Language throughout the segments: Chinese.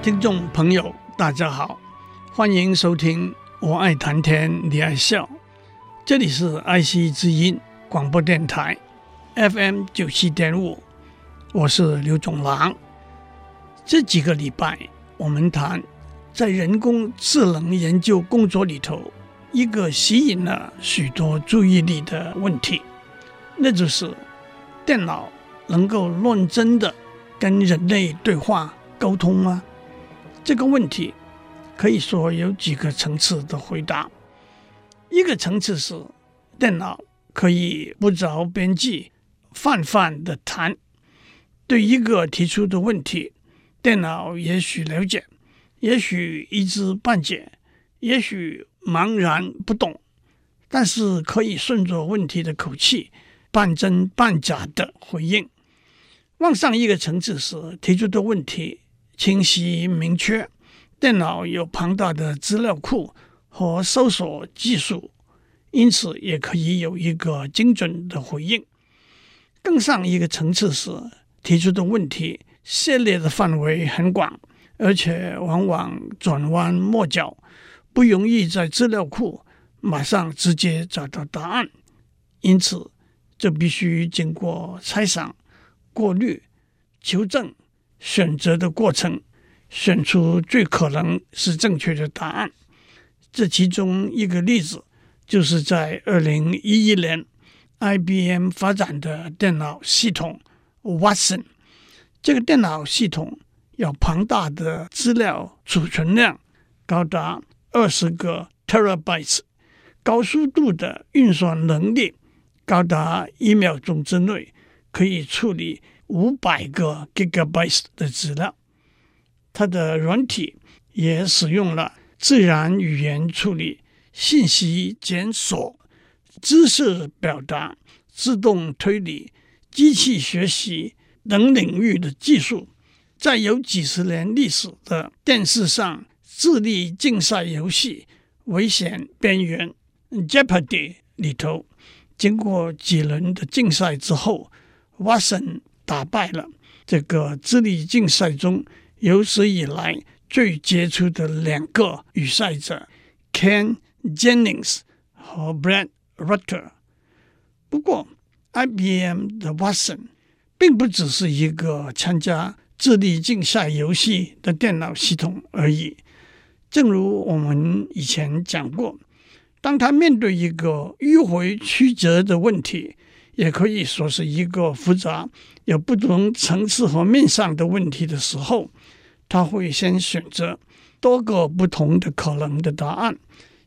听众朋友，大家好，欢迎收听《我爱谈天，你爱笑》。这里是爱惜之音广播电台 FM 九七点五，我是刘总郎。这几个礼拜，我们谈在人工智能研究工作里头，一个吸引了许多注意力的问题，那就是电脑能够论真的跟人类对话沟通吗？这个问题可以说有几个层次的回答。一个层次是电脑可以不着边际、泛泛的谈，对一个提出的问题，电脑也许了解，也许一知半解，也许茫然不懂，但是可以顺着问题的口气，半真半假的回应。往上一个层次是提出的问题。清晰明确，电脑有庞大的资料库和搜索技术，因此也可以有一个精准的回应。更上一个层次是提出的问题涉猎的范围很广，而且往往转弯抹角，不容易在资料库马上直接找到答案，因此这必须经过猜想、过滤、求证。选择的过程，选出最可能是正确的答案。这其中一个例子，就是在二零一一年，IBM 发展的电脑系统 Watson。这个电脑系统有庞大的资料储存量，高达二十个 terabytes，高速度的运算能力，高达一秒钟之内可以处理。五百个 gigabytes 的资料，它的软体也使用了自然语言处理、信息检索、知识表达、自动推理、机器学习等领域的技术。在有几十年历史的电视上智力竞赛游戏《危险边缘》（Jeopardy） 里头，经过几轮的竞赛之后，Watson。打败了这个智力竞赛中有史以来最杰出的两个与赛者 Ken Jennings 和 Brad Rutter。不过，IBM 的 Watson 并不只是一个参加智力竞赛游戏的电脑系统而已。正如我们以前讲过，当他面对一个迂回曲折的问题，也可以说是一个复杂、有不同层次和面上的问题的时候，他会先选择多个不同的可能的答案，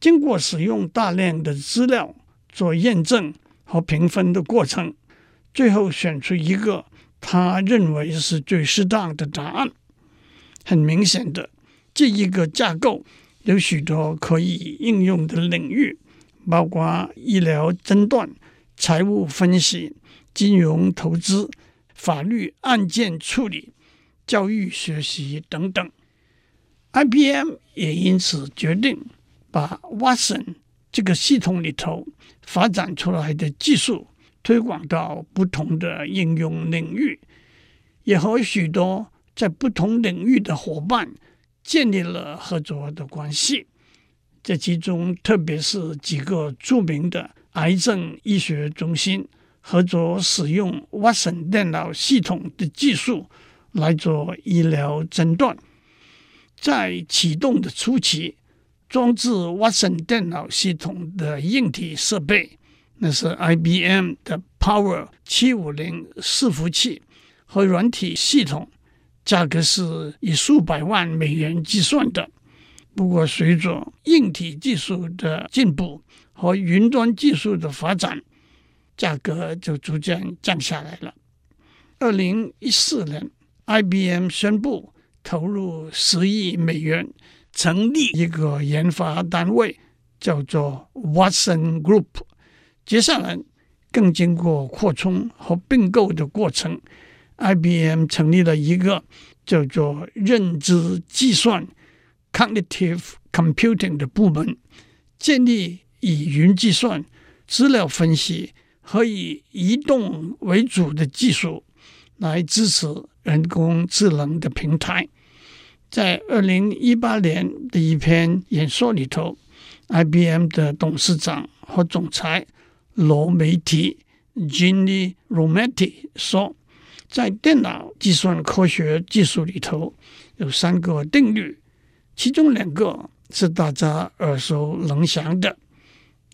经过使用大量的资料做验证和评分的过程，最后选出一个他认为是最适当的答案。很明显的，这一个架构有许多可以应用的领域，包括医疗诊断。财务分析、金融投资、法律案件处理、教育学习等等，IBM 也因此决定把 Watson 这个系统里头发展出来的技术推广到不同的应用领域，也和许多在不同领域的伙伴建立了合作的关系。这其中，特别是几个著名的。癌症医学中心合作使用 Watson 电脑系统的技术来做医疗诊断。在启动的初期，装置 Watson 电脑系统的硬体设备，那是 IBM 的 Power 七五零伺服器和软体系统，价格是以数百万美元计算的。不过，随着硬体技术的进步，和云端技术的发展，价格就逐渐降下来了。二零一四年，IBM 宣布投入十亿美元，成立一个研发单位，叫做 Watson Group。接下来更经过扩充和并购的过程，IBM 成立了一个叫做认知计算 （Cognitive Computing） 的部门，建立以云计算、资料分析和以移动为主的技术来支持人工智能的平台。在二零一八年的一篇演说里头，IBM 的董事长和总裁罗梅提 （Ginni Rometty） 说，在电脑计算科学技术里头有三个定律，其中两个是大家耳熟能详的。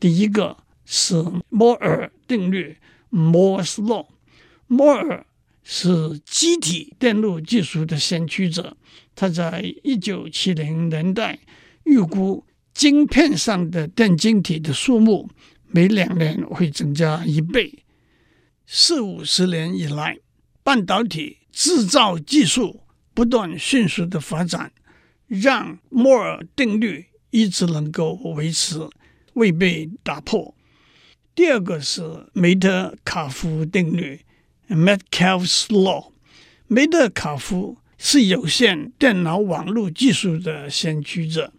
第一个是摩尔定律 （Moore's Law）。摩尔是机体电路技术的先驱者。他在一九七零年代预估，晶片上的电晶体的数目每两年会增加一倍。四五十年以来，半导体制造技术不断迅速的发展，让摩尔定律一直能够维持，未被打破。第二个是梅特卡夫定律 （Metcalfe's Law）。梅特卡夫是有线电脑网络技术的先驱者。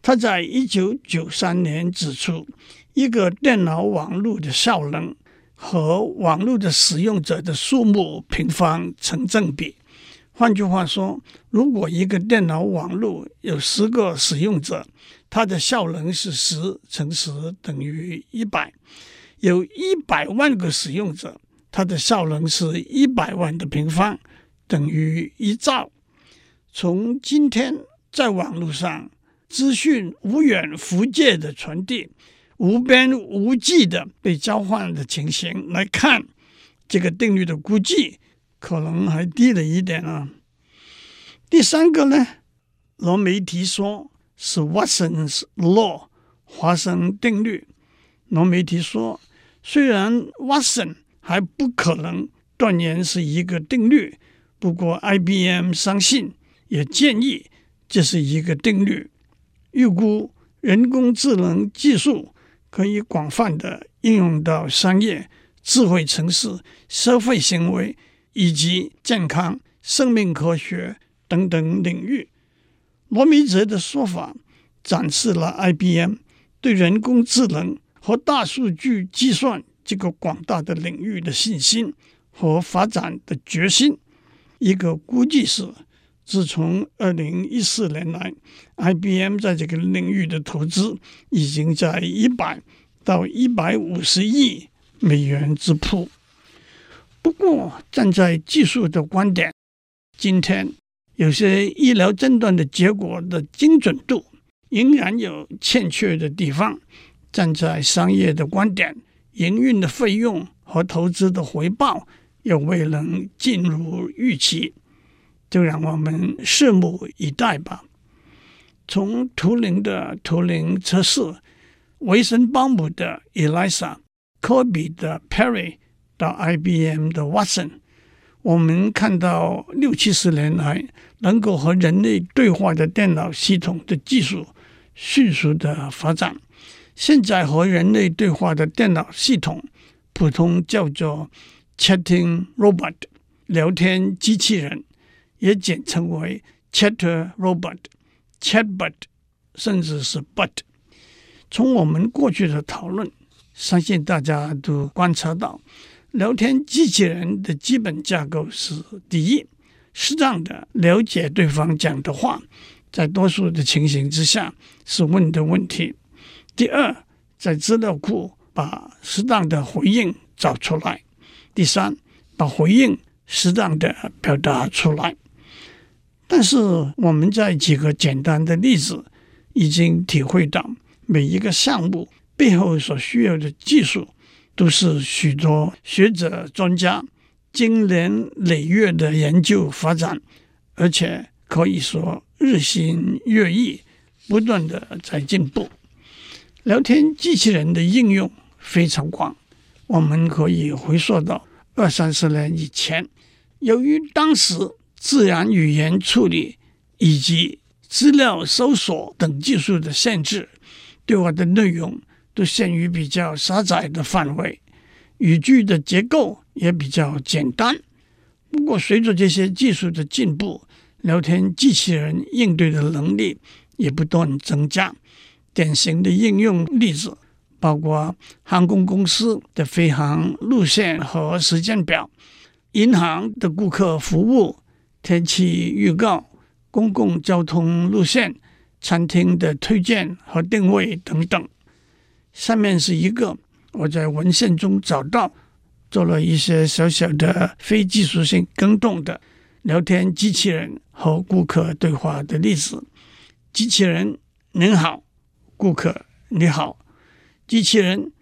他在一九九三年指出，一个电脑网络的效能和网络的使用者的数目平方成正比。换句话说，如果一个电脑网络有十个使用者，它的效能是十乘十等于一百；有一百万个使用者，它的效能是一百万的平方。等于一兆。从今天在网络上资讯无远弗届的传递、无边无际的被交换的情形来看，这个定律的估计可能还低了一点啊。第三个呢，罗梅提说是 Watson's Law 华生定律。罗梅提说，虽然 Watson 还不可能断言是一个定律。不过，IBM 相信，也建议这是一个定律，预估人工智能技术可以广泛的应用到商业、智慧城市、社会行为以及健康、生命科学等等领域。罗梅泽的说法展示了 IBM 对人工智能和大数据计算这个广大的领域的信心和发展的决心。一个估计是，自从二零一四年来，IBM 在这个领域的投资已经在一百到一百五十亿美元之谱。不过，站在技术的观点，今天有些医疗诊断的结果的精准度仍然有欠缺的地方。站在商业的观点，营运的费用和投资的回报。又未能尽如预期，就让我们拭目以待吧。从图灵的图灵测试、维森邦姆的 ELISA、科比的 Perry 到 IBM 的 Watson，我们看到六七十年来能够和人类对话的电脑系统的技术迅速的发展。现在和人类对话的电脑系统，普通叫做 Chatting robot，聊天机器人，也简称为 Chatter robot、Chatbot，甚至是 Bot。从我们过去的讨论，相信大家都观察到，聊天机器人的基本架构是：第一，适当的了解对方讲的话，在多数的情形之下是问的问题；第二，在资料库把适当的回应找出来。第三，把回应适当的表达出来。但是我们在几个简单的例子已经体会到，每一个项目背后所需要的技术，都是许多学者专家经年累月的研究发展，而且可以说日新月异，不断的在进步。聊天机器人的应用非常广，我们可以回溯到。二三十年以前，由于当时自然语言处理以及资料搜索等技术的限制，对话的内容都限于比较狭窄的范围，语句的结构也比较简单。不过，随着这些技术的进步，聊天机器人应对的能力也不断增加。典型的应用例子包括航空公司的飞航路线和时间表、银行的顾客服务、天气预告、公共交通路线、餐厅的推荐和定位等等。下面是一个我在文献中找到。做了一些小小的非技术性更动的聊天机器人和顾客对话的例子。机器人：您好，顾客你好。机器人：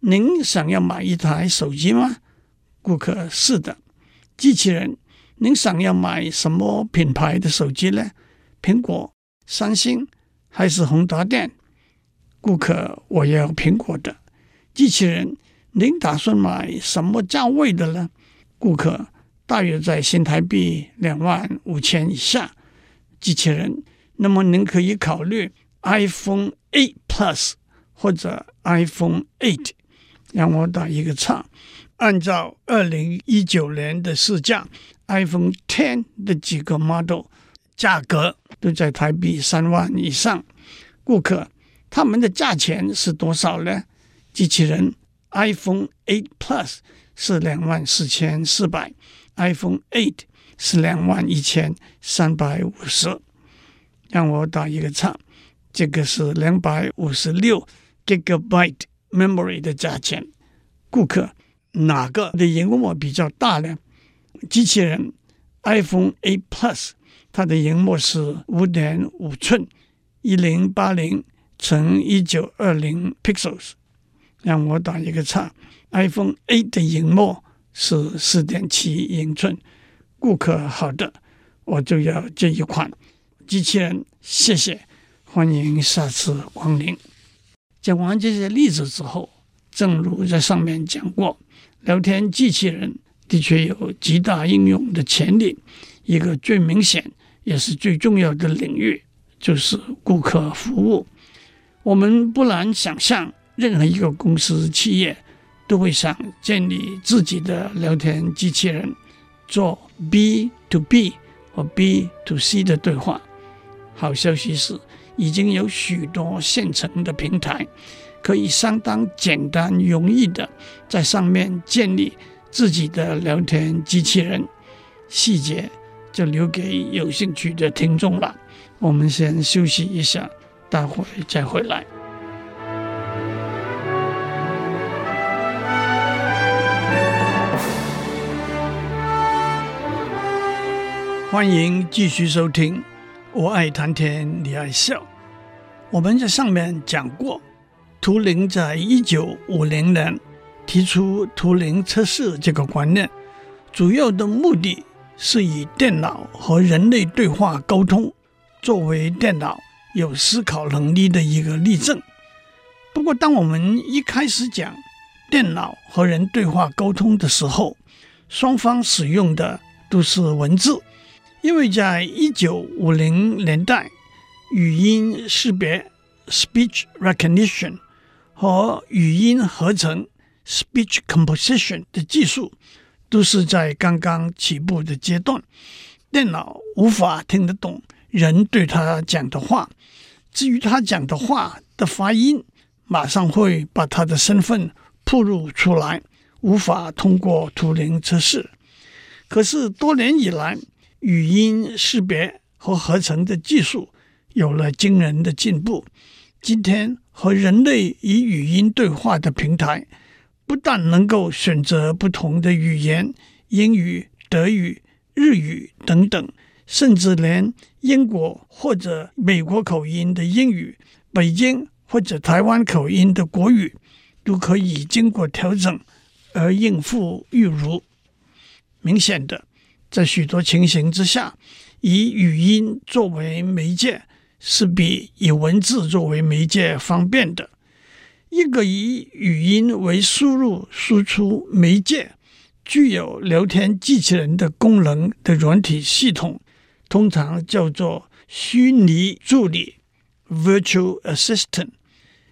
您想要买一台手机吗？顾客：是的。机器人：您想要买什么品牌的手机呢？苹果、三星还是宏达电？顾客：我要苹果的。机器人。您打算买什么价位的呢？顾客大约在新台币两万五千以下。机器人，那么您可以考虑 iPhone 8 Plus 或者 iPhone 8。让我打一个叉。按照二零一九年的市价，iPhone Ten 的几个 model 价格都在台币三万以上。顾客，他们的价钱是多少呢？机器人。iPhone 8 Plus 是两万四千四百，iPhone 8是两万一千三百五十。让我打一个叉，这个是两百五十六 Gigabyte Memory 的价钱。顾客，哪个的荧幕比较大呢？机器人 iPhone 8 Plus，它的荧幕是五点五寸，一零八零乘一九二零 pixels。让我打一个叉，iPhone 8的荧幕是四点七英寸。顾客，好的，我就要这一款机器人。谢谢，欢迎下次光临。讲完这些例子之后，正如在上面讲过，聊天机器人的确有极大应用的潜力。一个最明显也是最重要的领域，就是顾客服务。我们不难想象。任何一个公司企业都会想建立自己的聊天机器人，做 B to B 或 B to C 的对话。好消息是，已经有许多现成的平台，可以相当简单容易的在上面建立自己的聊天机器人。细节就留给有兴趣的听众了。我们先休息一下，待会再回来。欢迎继续收听，我爱谈天，你爱笑。我们在上面讲过，图灵在一九五零年提出图灵测试这个观念，主要的目的是以电脑和人类对话沟通作为电脑有思考能力的一个例证。不过，当我们一开始讲电脑和人对话沟通的时候，双方使用的都是文字。因为在一九五零年代，语音识别 （speech recognition） 和语音合成 （speech composition） 的技术都是在刚刚起步的阶段。电脑无法听得懂人对他讲的话，至于他讲的话的发音，马上会把他的身份暴露出来，无法通过图灵测试。可是多年以来，语音识别和合成的技术有了惊人的进步。今天和人类以语音对话的平台，不但能够选择不同的语言，英语、德语、日语等等，甚至连英国或者美国口音的英语、北京或者台湾口音的国语，都可以经过调整而应付自如。明显的。在许多情形之下，以语音作为媒介是比以文字作为媒介方便的。一个以语音为输入输出媒介、具有聊天机器人的功能的软体系统，通常叫做虚拟助理 （Virtual Assistant），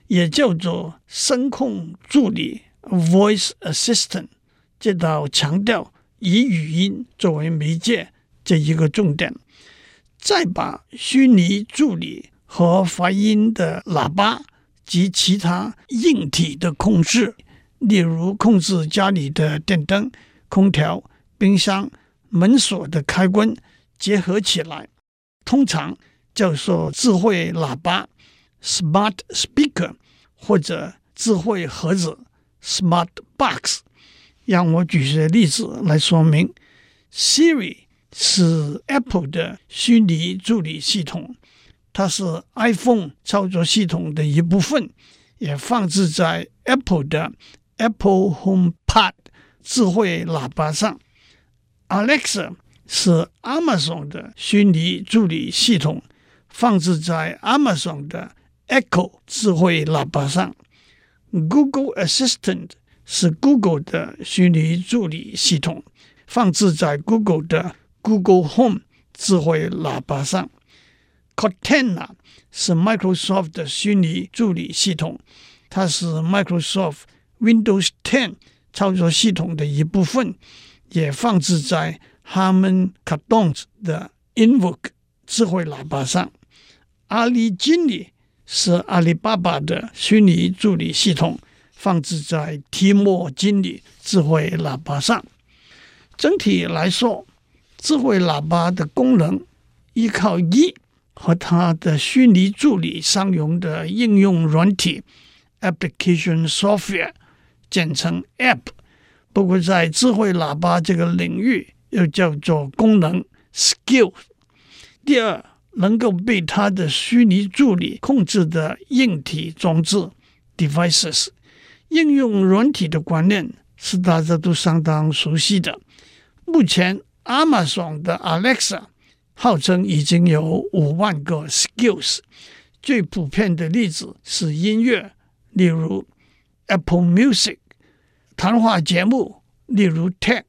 也叫做声控助理 （Voice Assistant）。这道强调以语音作为媒介这一个重点。再把虚拟助理和发音的喇叭及其他硬体的控制，例如控制家里的电灯、空调、冰箱、门锁的开关。结合起来，通常叫做智慧喇叭 （smart speaker） 或者智慧盒子 （smart box）。让我举些例子来说明。Siri 是 Apple 的虚拟助理系统，它是 iPhone 操作系统的一部分，也放置在 Apple 的 Apple HomePod 智慧喇叭上。Alexa 是 Amazon 的虚拟助理系统，放置在 Amazon 的 Echo 智慧喇叭上。Google Assistant 是 Google 的虚拟助理系统，放置在 Google 的 Google Home 智慧喇叭上。Cortana 是 Microsoft 的虚拟助理系统，它是 Microsoft Windows 10操作系统的一部分，也放置在 Harman Kardon 的 Invoke 智慧喇叭上，阿里经理是阿里巴巴的虚拟助理系统，放置在提莫经理智慧喇叭上。整体来说，智慧喇叭的功能依靠一和它的虚拟助理相容的应用软体 （application software），简称 App。不过，在智慧喇叭这个领域，又叫做功能 skill。第二，能够被它的虚拟助理控制的硬体装置 devices。应用软体的观念是大家都相当熟悉的。目前，Amazon 的 Alexa 号称已经有五万个 skills。最普遍的例子是音乐，例如 Apple Music；谈话节目，例如 TED。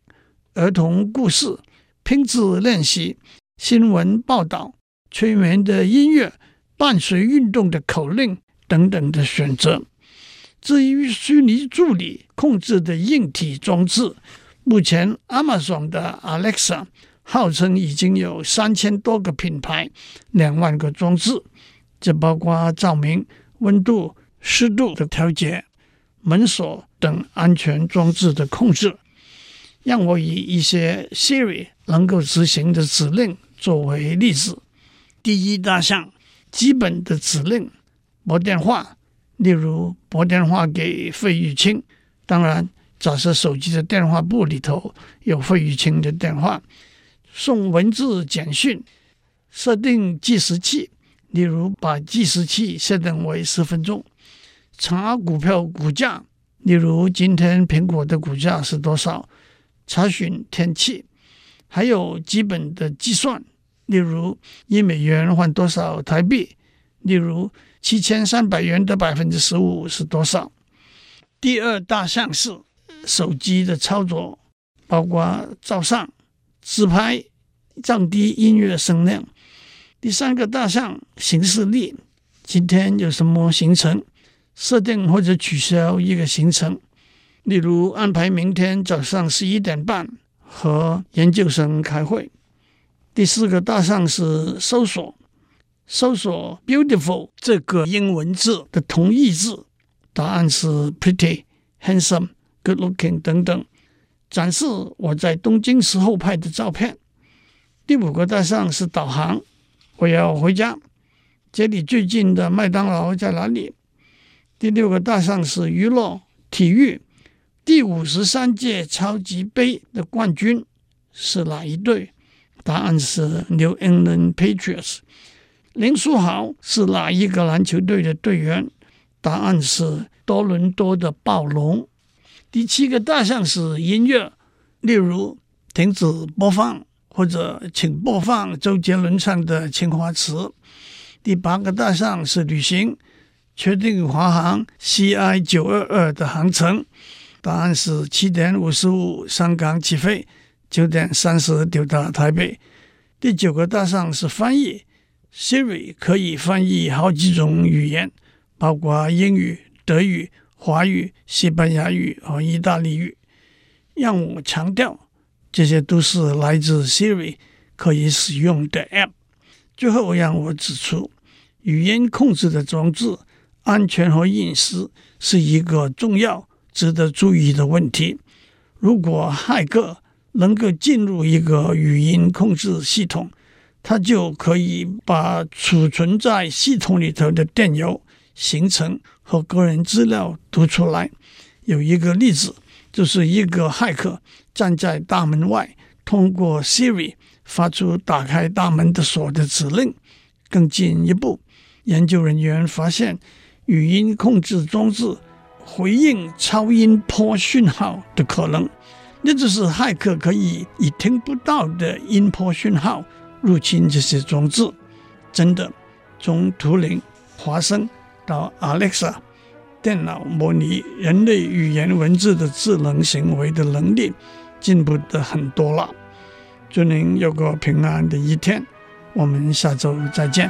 儿童故事、拼字练习、新闻报道、催眠的音乐、伴随运动的口令等等的选择。至于虚拟助理控制的硬体装置，目前 Amazon 的 Alexa 号称已经有三千多个品牌、两万个装置，这包括照明、温度、湿度的调节、门锁等安全装置的控制。让我以一些 Siri 能够执行的指令作为例子。第一大项，基本的指令，拨电话，例如拨电话给费玉清。当然，假设手机的电话簿里头有费玉清的电话。送文字简讯，设定计时器，例如把计时器设定为十分钟。查股票股价，例如今天苹果的股价是多少？查询天气，还有基本的计算，例如一美元换多少台币，例如七千三百元的百分之十五是多少。第二大项是手机的操作，包括照相、自拍、降低音乐声量。第三个大项行事历，今天有什么行程，设定或者取消一个行程。例如安排明天早上十一点半和研究生开会。第四个大项是搜索，搜索 “beautiful” 这个英文字的同义字，答案是 “pretty”、“handsome”、“good looking” 等等。展示我在东京时候拍的照片。第五个大项是导航，我要回家，这里最近的麦当劳在哪里？第六个大项是娱乐、体育。第五十三届超级杯的冠军是哪一队？答案是 New England Patriots。林书豪是哪一个篮球队的队员？答案是多伦多的暴龙。第七个大项是音乐，例如停止播放或者请播放周杰伦唱的《青花瓷》。第八个大项是旅行，确定华航 CI 九二二的航程。答案是七点五十五，香港起飞，九点三十抵达台北。第九个大项是翻译，Siri 可以翻译好几种语言，包括英语、德语、华语、西班牙语和意大利语。让我强调，这些都是来自 Siri 可以使用的 App。最后，让我指出，语音控制的装置安全和隐私是一个重要、值得注意的问题。如果骇客能够进入一个语音控制系统，他就可以把储存在系统里头的电邮、行程和个人资料读出来。有一个例子。就是一个骇客站在大门外，通过 Siri 发出打开大门的锁的指令。更进一步，研究人员发现语音控制装置回应超音波讯号的可能，那就是骇客可以以听不到的音波讯号入侵这些装置。真的，从图灵、华生到 Alexa。电脑模拟人类语言文字的智能行为的能力进步的很多了。祝您有个平安的一天，我们下周再见。